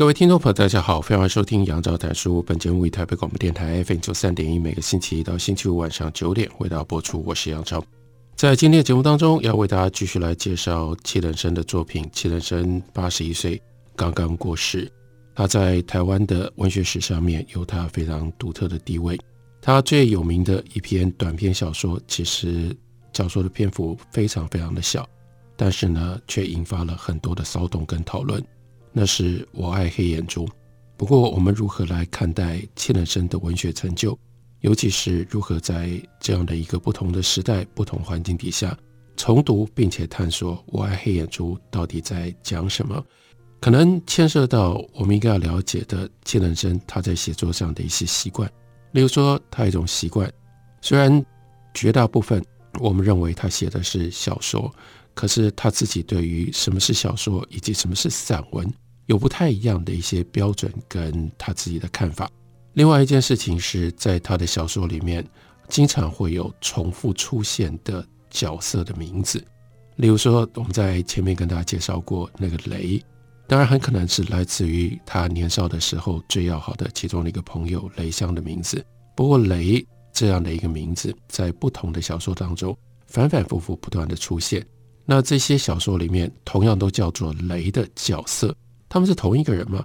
各位听众朋友，大家好，欢迎收听杨照谈书。本节目以台北广播电台 FM 九三点一，每个星期一到星期五晚上九点为大家播出。我是杨照，在今天的节目当中，要为大家继续来介绍妻人生的作品。妻人生八十一岁，刚刚过世。他在台湾的文学史上面有他非常独特的地位。他最有名的一篇短篇小说，其实小说的篇幅非常非常的小，但是呢，却引发了很多的骚动跟讨论。那是我爱黑眼珠。不过，我们如何来看待妻人生的文学成就，尤其是如何在这样的一个不同的时代、不同环境底下重读并且探索我爱黑眼珠到底在讲什么，可能牵涉到我们应该要了解的妻人生他在写作上的一些习惯。例如说，他一种习惯，虽然绝大部分我们认为他写的是小说。可是他自己对于什么是小说以及什么是散文有不太一样的一些标准跟他自己的看法。另外一件事情是在他的小说里面，经常会有重复出现的角色的名字。例如说，我们在前面跟大家介绍过那个雷，当然很可能是来自于他年少的时候最要好的其中的一个朋友雷香的名字。不过雷这样的一个名字，在不同的小说当中反反复复不断的出现。那这些小说里面同样都叫做雷的角色，他们是同一个人吗？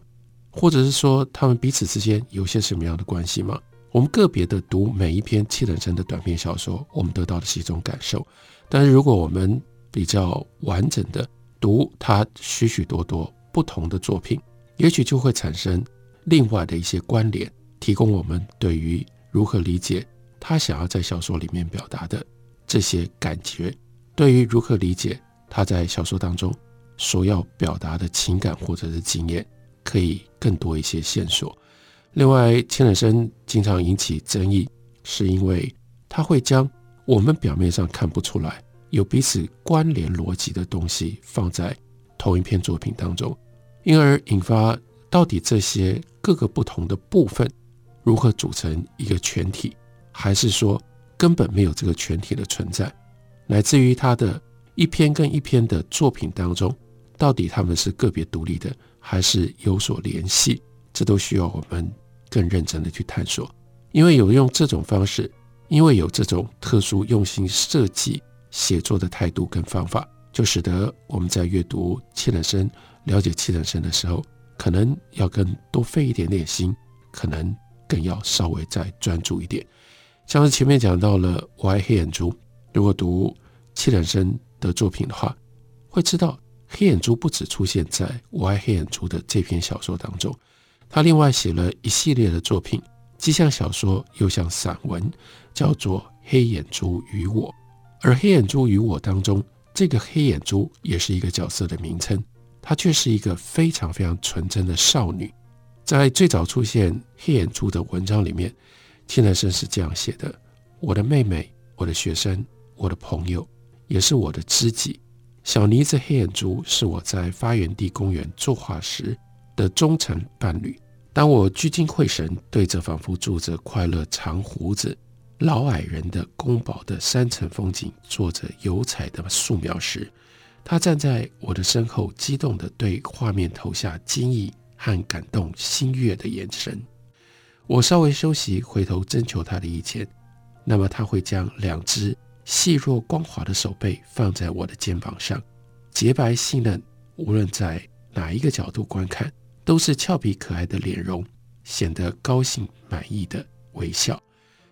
或者是说他们彼此之间有些什么样的关系吗？我们个别的读每一篇妻人生的短篇小说，我们得到的是一种感受。但是如果我们比较完整的读他许许多多不同的作品，也许就会产生另外的一些关联，提供我们对于如何理解他想要在小说里面表达的这些感觉。对于如何理解他在小说当中所要表达的情感或者是经验，可以更多一些线索。另外，千人生经常引起争议，是因为他会将我们表面上看不出来有彼此关联逻辑的东西放在同一篇作品当中，因而引发到底这些各个不同的部分如何组成一个全体，还是说根本没有这个全体的存在？乃至于他的一篇跟一篇的作品当中，到底他们是个别独立的，还是有所联系？这都需要我们更认真的去探索。因为有用这种方式，因为有这种特殊用心设计写作的态度跟方法，就使得我们在阅读妻人生、了解妻人生的时候，可能要更多费一点点心，可能更要稍微再专注一点。像是前面讲到了《我爱黑眼珠》。如果读妻人生的作品的话，会知道黑眼珠不只出现在我爱黑眼珠的这篇小说当中，他另外写了一系列的作品，既像小说又像散文，叫做《黑眼珠与我》。而《黑眼珠与我》当中，这个黑眼珠也是一个角色的名称，她却是一个非常非常纯真的少女。在最早出现黑眼珠的文章里面，妻人生是这样写的：“我的妹妹，我的学生。”我的朋友也是我的知己，小妮子黑眼珠是我在发源地公园作画时的忠诚伴侣。当我聚精会神对着仿佛住着快乐长胡子老矮人的宫堡的山城风景做着油彩的素描时，他站在我的身后，激动地对画面投下惊异和感动心悦的眼神。我稍微休息，回头征求他的意见，那么他会将两只。细弱光滑的手背放在我的肩膀上，洁白细嫩，无论在哪一个角度观看，都是俏皮可爱的脸容，显得高兴满意的微笑。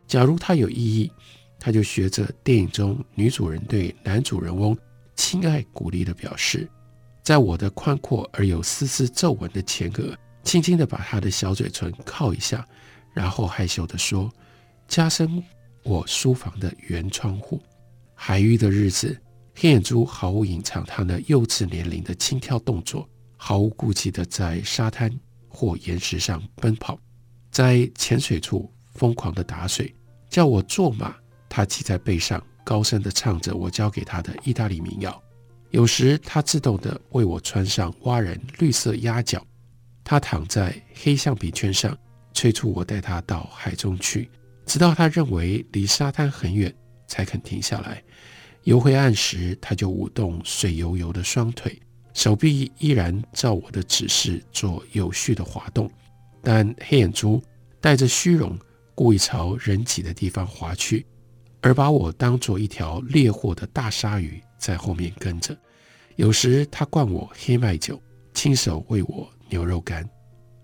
假如他有异议，他就学着电影中女主人对男主人翁亲爱鼓励的表示，在我的宽阔而有丝丝皱纹的前额，轻轻地把他的小嘴唇靠一下，然后害羞地说：“加深。”我书房的圆窗户，海域的日子黑眼珠毫无隐藏他那幼稚年龄的轻跳动作，毫无顾忌地在沙滩或岩石上奔跑，在浅水处疯狂地打水，叫我坐马，他骑在背上，高声地唱着我教给他的意大利民谣。有时他自动地为我穿上蛙人绿色鸭脚，他躺在黑橡皮圈上，催促我带他到海中去，直到他认为离沙滩很远，才肯停下来。游回岸时，他就舞动水油油的双腿，手臂依然照我的指示做有序的滑动，但黑眼珠带着虚荣，故意朝人挤的地方滑去，而把我当作一条猎获的大鲨鱼。在后面跟着，有时他灌我黑麦酒，亲手喂我牛肉干。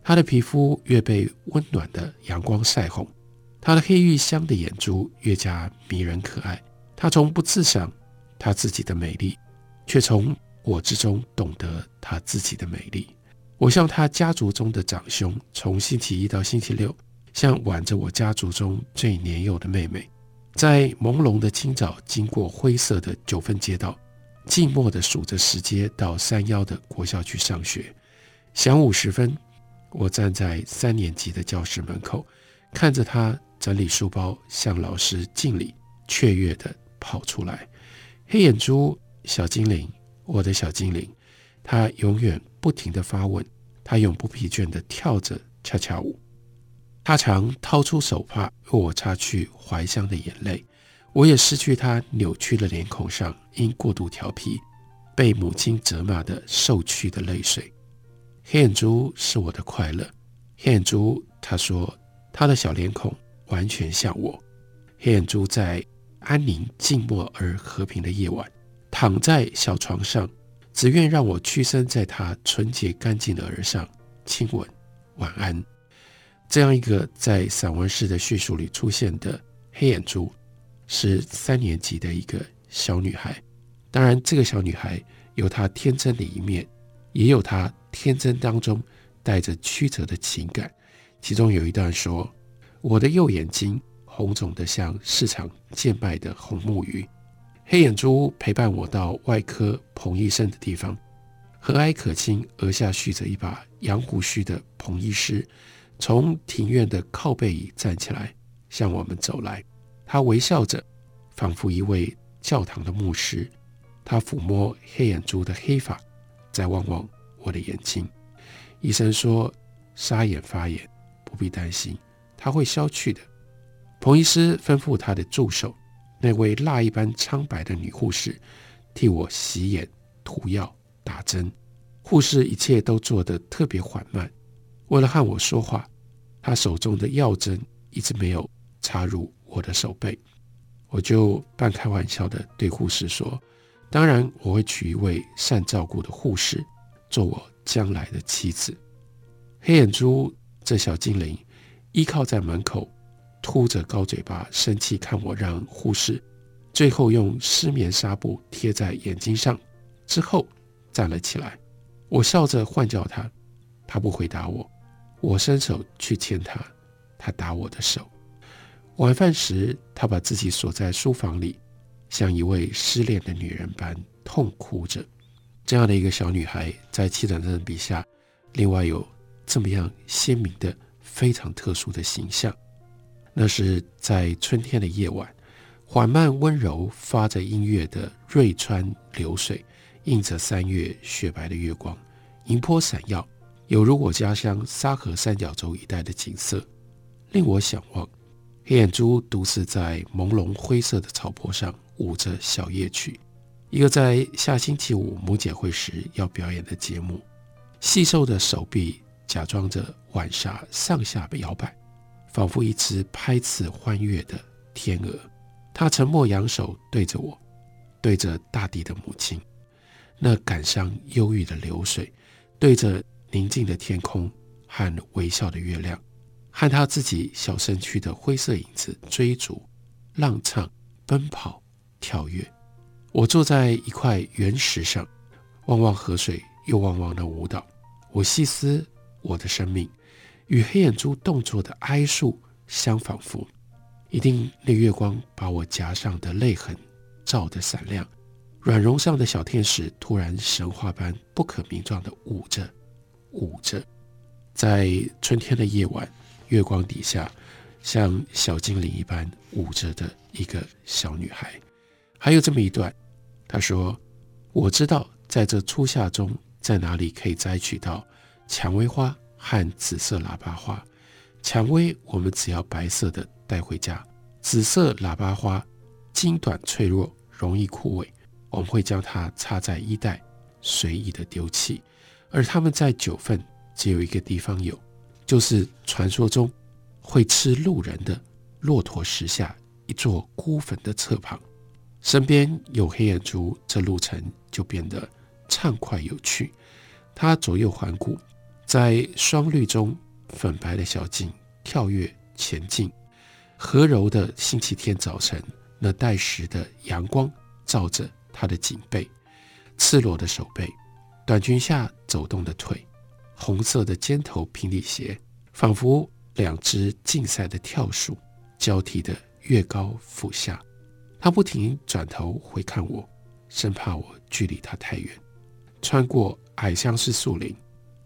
他的皮肤越被温暖的阳光晒红，他的黑玉香的眼珠越加迷人可爱。他从不自赏他自己的美丽，却从我之中懂得他自己的美丽。我像他家族中的长兄，从星期一到星期六，像挽着我家族中最年幼的妹妹。在朦胧的清早，经过灰色的九份街道，寂寞地数着石阶到山腰的国校去上学。晌午时分，我站在三年级的教室门口，看着他整理书包，向老师敬礼，雀跃地跑出来。黑眼珠小精灵，我的小精灵，他永远不停地发问，他永不疲倦地跳着恰恰舞。他常掏出手帕为我擦去怀乡的眼泪，我也失去他扭曲的脸孔上因过度调皮被母亲责骂的受屈的泪水。黑眼珠是我的快乐，黑眼珠，他说他的小脸孔完全像我。黑眼珠在安宁、静默而和平的夜晚，躺在小床上，只愿让我屈身在他纯洁干净的耳上亲吻，晚安。这样一个在散文式的叙述里出现的黑眼珠，是三年级的一个小女孩。当然，这个小女孩有她天真的一面，也有她天真当中带着曲折的情感。其中有一段说：“我的右眼睛红肿得像市场贱卖的红木鱼。”黑眼珠陪伴我到外科彭医生的地方，和蔼可亲，额下蓄着一把羊胡须的彭医师。从庭院的靠背椅站起来，向我们走来。他微笑着，仿佛一位教堂的牧师。他抚摸黑眼珠的黑发，再望望我的眼睛。医生说：“沙眼发炎，不必担心，它会消去的。”彭医师吩咐他的助手，那位蜡一般苍白的女护士，替我洗眼、涂药、打针。护士一切都做得特别缓慢。为了和我说话，她手中的药针一直没有插入我的手背。我就半开玩笑地对护士说：“当然，我会娶一位善照顾的护士，做我将来的妻子。”黑眼珠这小精灵依靠在门口，凸着高嘴巴，生气看我让护士最后用湿棉纱布贴在眼睛上之后站了起来。我笑着唤叫他，他不回答我。我伸手去牵他，他打我的手。晚饭时，他把自己锁在书房里，像一位失恋的女人般痛哭着。这样的一个小女孩，在齐泽真笔下，另外有这么样鲜明的、非常特殊的形象。那是在春天的夜晚，缓慢温柔、发着音乐的瑞川流水，映着三月雪白的月光，银波闪耀。有如我家乡沙河三角洲一带的景色，令我想望。黑眼珠独自在朦胧灰色的草坡上舞着小夜曲，一个在下星期五母检会时要表演的节目。细瘦的手臂假装着晚霞上下摇摆，仿佛一只拍翅欢跃的天鹅。他沉默扬手对着我，对着大地的母亲，那感伤忧郁的流水，对着。宁静的天空和微笑的月亮，和他自己小身躯的灰色影子追逐、浪唱、奔跑、跳跃。我坐在一块圆石上，望望河水，又望望那舞蹈。我细思我的生命与黑眼珠动作的哀诉相仿佛，一定那月光把我颊上的泪痕照得闪亮，软绒上的小天使突然神话般不可名状地舞着，舞着，在春天的夜晚，月光底下，像小精灵一般舞着的一个小女孩。还有这么一段，他说：“我知道在这初夏中，在哪里可以摘取到蔷薇花和紫色喇叭花。蔷薇我们只要白色的带回家，紫色喇叭花茎短脆弱，容易枯萎。”我们会将它插在衣袋，随意的丢弃。而它们在九份只有一个地方有，就是传说中会吃路人的骆驼石下一座孤坟的侧旁。身边有黑眼珠，这路程就变得畅快有趣。它左右环顾，在霜绿中粉白的小径跳跃前进。和柔的星期天早晨，那带时的阳光照着。他的颈背，赤裸的手背，短裙下走动的腿，红色的尖头平底鞋，仿佛两只竞赛的跳鼠，交替的跃高俯下。他不停转头回看我，生怕我距离他太远。穿过矮相思树林，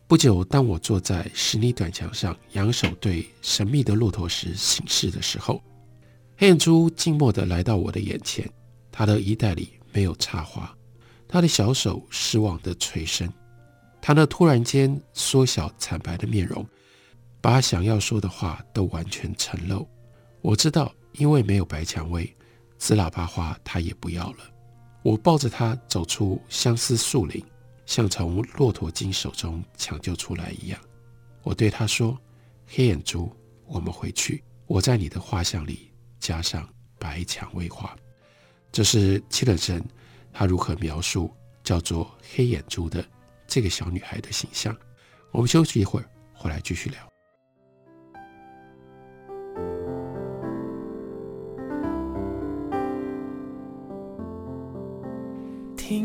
不久，当我坐在石泥短墙上，仰手对神秘的骆驼石行事的时候，黑眼珠静默地来到我的眼前，他的衣袋里。没有插花，他的小手失望地垂伸，他那突然间缩小惨白的面容，把想要说的话都完全呈露。我知道，因为没有白蔷薇，紫喇叭花他也不要了。我抱着他走出相思树林，像从骆驼精手中抢救出来一样。我对他说：“黑眼珠，我们回去，我在你的画像里加上白蔷薇花。”这是七等生，他如何描述叫做黑眼珠的这个小女孩的形象？我们休息一会儿，回来继续聊。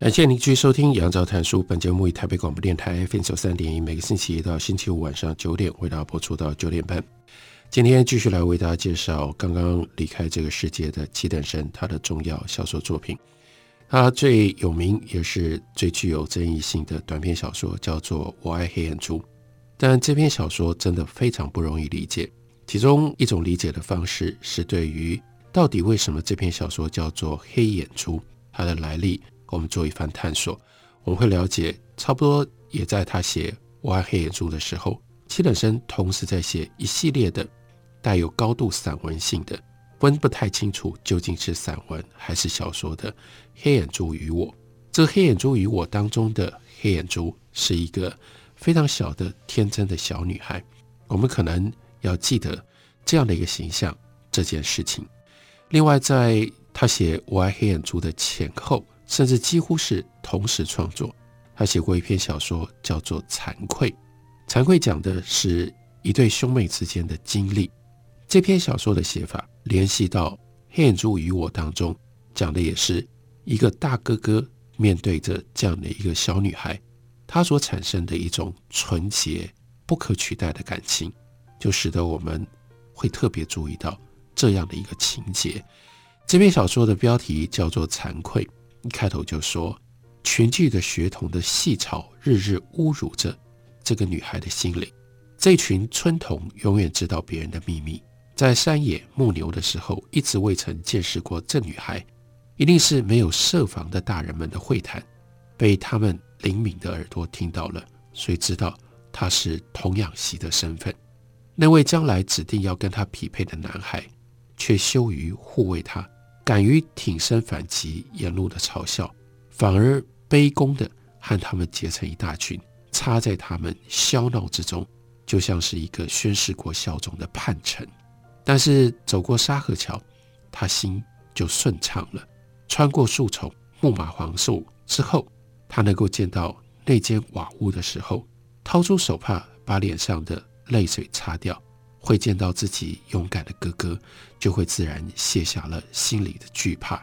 感谢您继续收听杨照谈书。本节目以台北广播电台 FM 九三点一，每个星期一到星期五晚上九点为大家播出到九点半。今天继续来为大家介绍刚刚离开这个世界的七等生他的重要小说作品。他最有名也是最具有争议性的短篇小说叫做《我爱黑眼珠》，但这篇小说真的非常不容易理解。其中一种理解的方式是对于到底为什么这篇小说叫做黑眼珠，它的来历。我们做一番探索，我们会了解，差不多也在他写《我爱黑眼珠》的时候，七等生同时在写一系列的带有高度散文性的，分不太清楚究竟是散文还是小说的《黑眼珠与我》。这《黑眼珠与我》当中的黑眼珠是一个非常小的天真的小女孩，我们可能要记得这样的一个形象这件事情。另外，在他写《我爱黑眼珠》的前后。甚至几乎是同时创作。他写过一篇小说，叫做《惭愧》。惭愧讲的是一对兄妹之间的经历。这篇小说的写法联系到《黑眼珠与我》当中，讲的也是一个大哥哥面对着这样的一个小女孩，他所产生的一种纯洁、不可取代的感情，就使得我们会特别注意到这样的一个情节。这篇小说的标题叫做《惭愧》。一开头就说，群聚的学童的戏吵，日日侮辱着这个女孩的心灵。这群村童永远知道别人的秘密，在山野牧牛的时候，一直未曾见识过这女孩，一定是没有设防的大人们的会谈，被他们灵敏的耳朵听到了，谁知道她是童养媳的身份。那位将来指定要跟她匹配的男孩，却羞于护卫她。敢于挺身反击，沿路的嘲笑，反而卑躬的和他们结成一大群，插在他们喧闹之中，就像是一个宣誓过效忠的叛臣。但是走过沙河桥，他心就顺畅了。穿过树丛、木马黄树之后，他能够见到那间瓦屋的时候，掏出手帕把脸上的泪水擦掉，会见到自己勇敢的哥哥，就会自然卸下了心里的惧怕。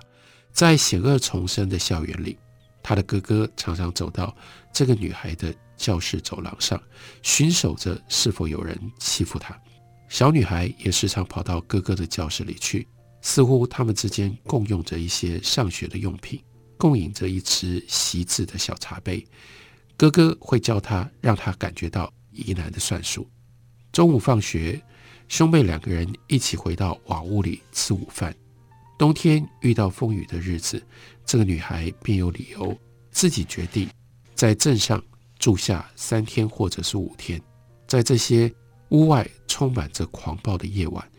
在险恶丛生的校园里，他的哥哥常常走到这个女孩的教室走廊上，巡守着是否有人欺负她。小女孩也时常跑到哥哥的教室里去，似乎他们之间共用着一些上学的用品，共饮着一只习字的小茶杯。哥哥会教她，让她感觉到疑难的算术。中午放学，兄妹两个人一起回到瓦屋里吃午饭。冬天遇到风雨的日子，这个女孩便有理由自己决定在镇上住下三天或者是五天。在这些屋外充满着狂暴的夜晚，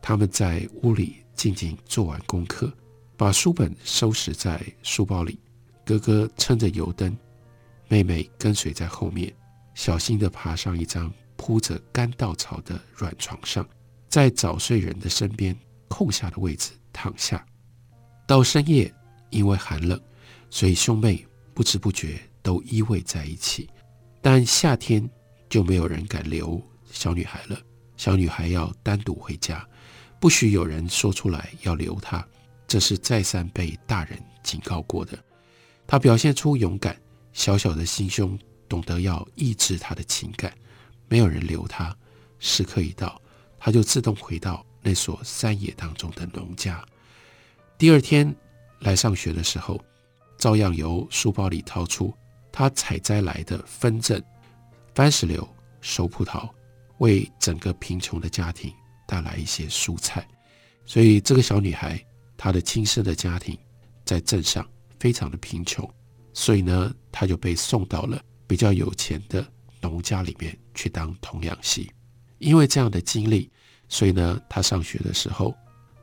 他们在屋里静静做完功课，把书本收拾在书包里。哥哥撑着油灯，妹妹跟随在后面，小心地爬上一张铺着干稻草的软床上，在早睡人的身边空下的位置。躺下，到深夜，因为寒冷，所以兄妹不知不觉都依偎在一起。但夏天就没有人敢留小女孩了，小女孩要单独回家，不许有人说出来要留她。这是再三被大人警告过的。她表现出勇敢，小小的心胸懂得要抑制她的情感。没有人留她，时刻一到，她就自动回到。那所山野当中的农家，第二天来上学的时候，照样由书包里掏出他采摘来的分镇、番石榴、熟葡萄，为整个贫穷的家庭带来一些蔬菜。所以，这个小女孩她的亲生的家庭在镇上非常的贫穷，所以呢，她就被送到了比较有钱的农家里面去当童养媳。因为这样的经历。所以呢，他上学的时候，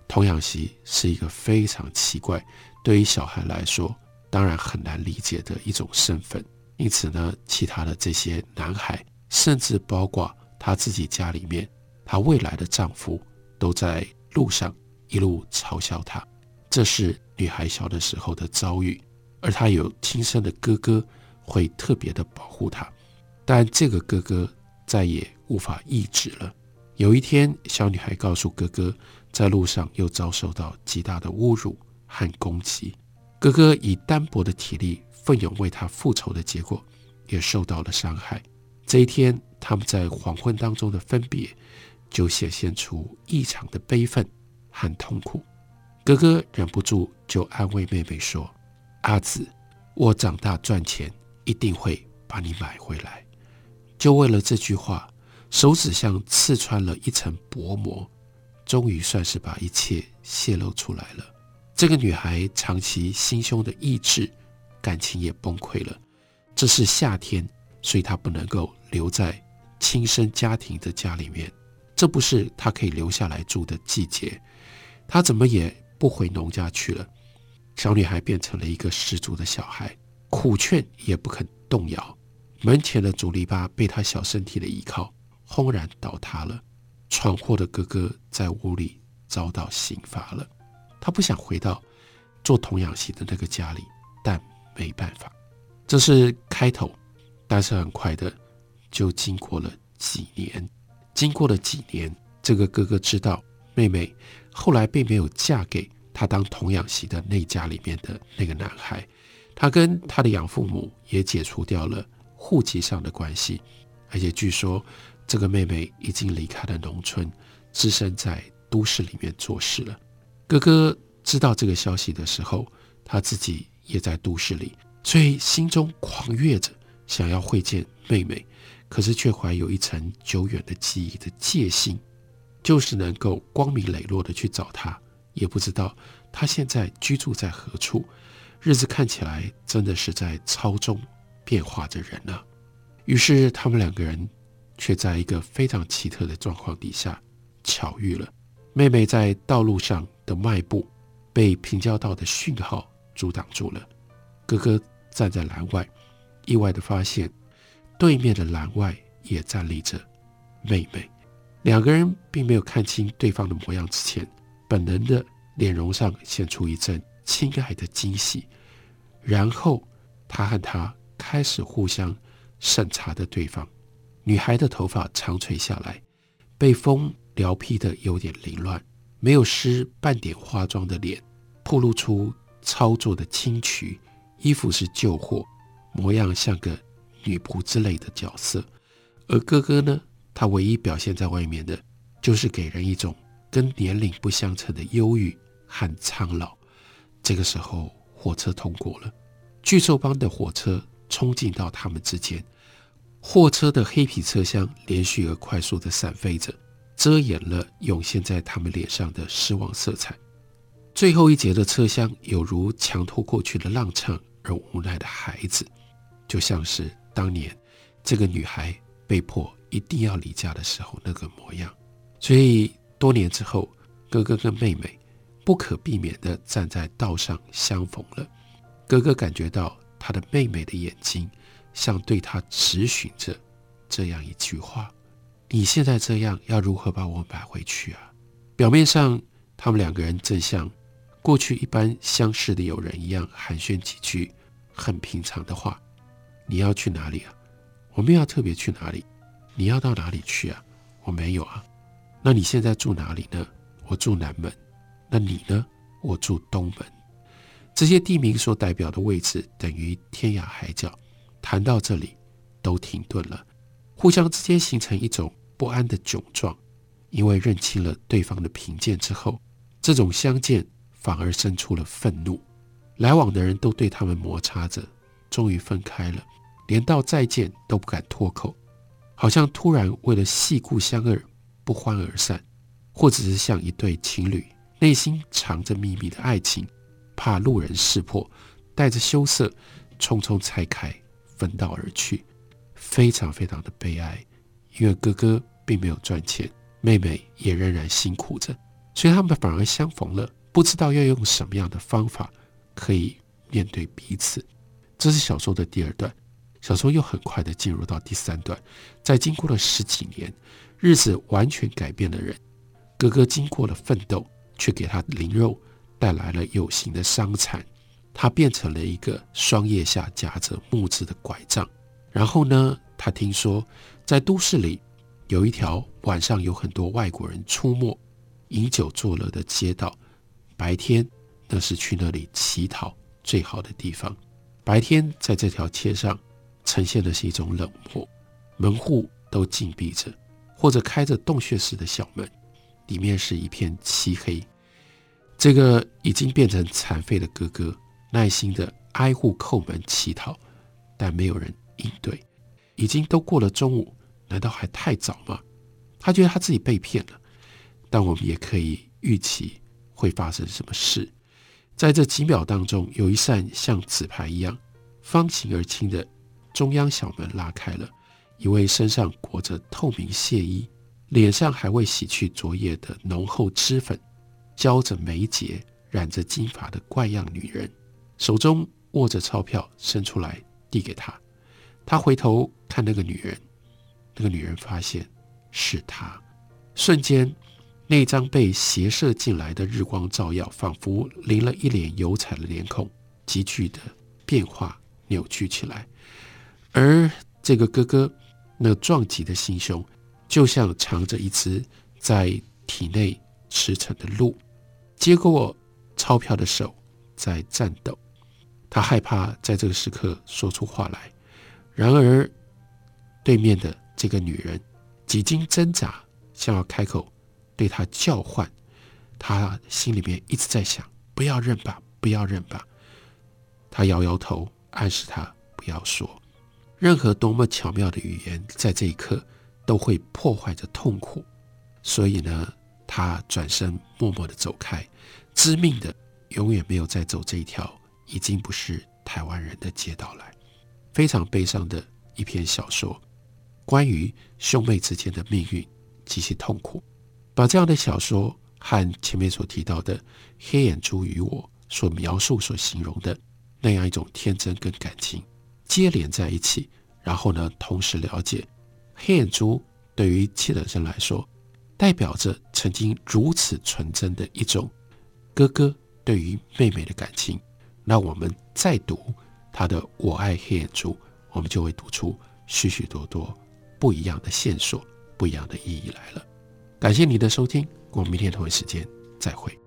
童养媳是一个非常奇怪，对于小孩来说，当然很难理解的一种身份。因此呢，其他的这些男孩，甚至包括他自己家里面，他未来的丈夫，都在路上一路嘲笑他。这是女孩小的时候的遭遇，而她有亲生的哥哥，会特别的保护她，但这个哥哥再也无法抑制了。有一天，小女孩告诉哥哥，在路上又遭受到极大的侮辱和攻击。哥哥以单薄的体力奋勇为她复仇的结果，也受到了伤害。这一天，他们在黄昏当中的分别，就显现出异常的悲愤和痛苦。哥哥忍不住就安慰妹妹说：“阿紫，我长大赚钱，一定会把你买回来。”就为了这句话。手指像刺穿了一层薄膜，终于算是把一切泄露出来了。这个女孩长期心胸的意志，感情也崩溃了。这是夏天，所以她不能够留在亲生家庭的家里面。这不是她可以留下来住的季节。她怎么也不回农家去了。小女孩变成了一个十足的小孩，苦劝也不肯动摇。门前的竹篱笆被他小身体的依靠。轰然倒塌了，闯祸的哥哥在屋里遭到刑罚了。他不想回到做童养媳的那个家里，但没办法。这是开头，但是很快的就经过了几年。经过了几年，这个哥哥知道妹妹后来并没有嫁给他当童养媳的那家里面的那个男孩，他跟他的养父母也解除掉了户籍上的关系，而且据说。这个妹妹已经离开了农村，置身在都市里面做事了。哥哥知道这个消息的时候，他自己也在都市里，所以心中狂跃着，想要会见妹妹，可是却怀有一层久远的记忆的戒心，就是能够光明磊落的去找她，也不知道她现在居住在何处。日子看起来真的是在操纵变化着人呢、于是他们两个人。却在一个非常奇特的状况底下巧遇了。妹妹在道路上的迈步被平交道的讯号阻挡住了。哥哥站在栏外，意外的发现对面的栏外也站立着妹妹。两个人并没有看清对方的模样之前，本能的脸容上现出一阵亲爱的惊喜。然后，他和她开始互相审查着对方。女孩的头发长垂下来，被风撩披得有点凌乱，没有施半点化妆的脸，暴露出操作的轻渠。衣服是旧货，模样像个女仆之类的角色。而哥哥呢？他唯一表现在外面的，就是给人一种跟年龄不相称的忧郁和苍老。这个时候，火车通过了，巨兽帮的火车冲进到他们之间，货车的黑皮车厢连续而快速的闪飞着，遮掩了涌现在他们脸上的失望色彩。最后一节的车厢有如强拖过去的浪唱而无奈的孩子，就像是当年这个女孩被迫。一定要离家的时候那个模样，所以多年之后，哥哥跟妹妹不可避免地站在道上相逢了。哥哥感觉到他的妹妹的眼睛像对他质询着这样一句话：“你现在这样，要如何把我买回去啊？”表面上，他们两个人正像过去一般相识的友人一样寒暄几句很平常的话：“你要去哪里啊？我们要特别去哪里？”你要到哪里去啊？我没有啊。那你现在住哪里呢？我住南门。那你呢？我住东门。这些地名所代表的位置等于天涯海角。谈到这里，都停顿了，互相之间形成一种不安的窘状。因为认清了对方的贫贱之后，这种相见反而生出了愤怒。来往的人都对他们摩擦着，终于分开了，连道再见都不敢脱口。好像突然为了细故乡恶不欢而散，或者是像一对情侣内心藏着秘密的爱情，怕路人识破，带着羞涩匆匆拆开，分道而去，非常非常的悲哀。因为哥哥并没有赚钱，妹妹也仍然辛苦着，所以他们反而相逢了，不知道要用什么样的方法可以面对彼此。这是小说的第二段。小说又很快地进入到第三段，在经过了十几年，日子完全改变了人。哥哥经过了奋斗，却给他灵肉带来了有形的伤残。他变成了一个双腋下夹着木质的拐杖。然后呢，他听说在都市里有一条晚上有很多外国人出没、饮酒作乐的街道，白天那是去那里乞讨最好的地方。白天在这条街上。呈现的是一种冷漠，门户都紧闭着，或者开着洞穴式的小门，里面是一片漆黑。这个已经变成残废的哥哥，耐心地挨户叩门乞讨，但没有人应对。已经都过了中午，难道还太早吗？他觉得他自己被骗了，但我们也可以预期会发生什么事。在这几秒当中，有一扇像纸牌一样方形而轻的。中央小门拉开了，一位身上裹着透明亵衣、脸上还未洗去昨夜的浓厚脂粉、浇着眉睫、染着金发的怪样女人，手中握着钞票伸出来递给他。他回头看那个女人，那个女人发现是他，瞬间那张被斜射进来的日光照耀，仿佛淋了一脸油彩的脸孔，急剧的变化扭曲起来。而这个哥哥，那壮急的心胸，就像藏着一只在体内驰骋的鹿，接过钞票的手在颤抖。他害怕在这个时刻说出话来。然而，对面的这个女人几经挣扎，想要开口对他叫唤。他心里面一直在想：不要认吧，不要认吧。他摇摇头，暗示他不要说。任何多么巧妙的语言，在这一刻都会破坏着痛苦。所以呢，他转身默默地走开，知命的永远没有再走这一条已经不是台湾人的街道来。非常悲伤的一篇小说，关于兄妹之间的命运极其痛苦。把这样的小说和前面所提到的《黑眼珠与我》所描述、所形容的那样一种天真跟感情。接连在一起，然后呢，同时了解黑眼珠对于契尔森来说，代表着曾经如此纯真的一种哥哥对于妹妹的感情。那我们再读他的《我爱黑眼珠》，我们就会读出许许多多不一样的线索、不一样的意义来了。感谢你的收听，我们明天同一时间再会。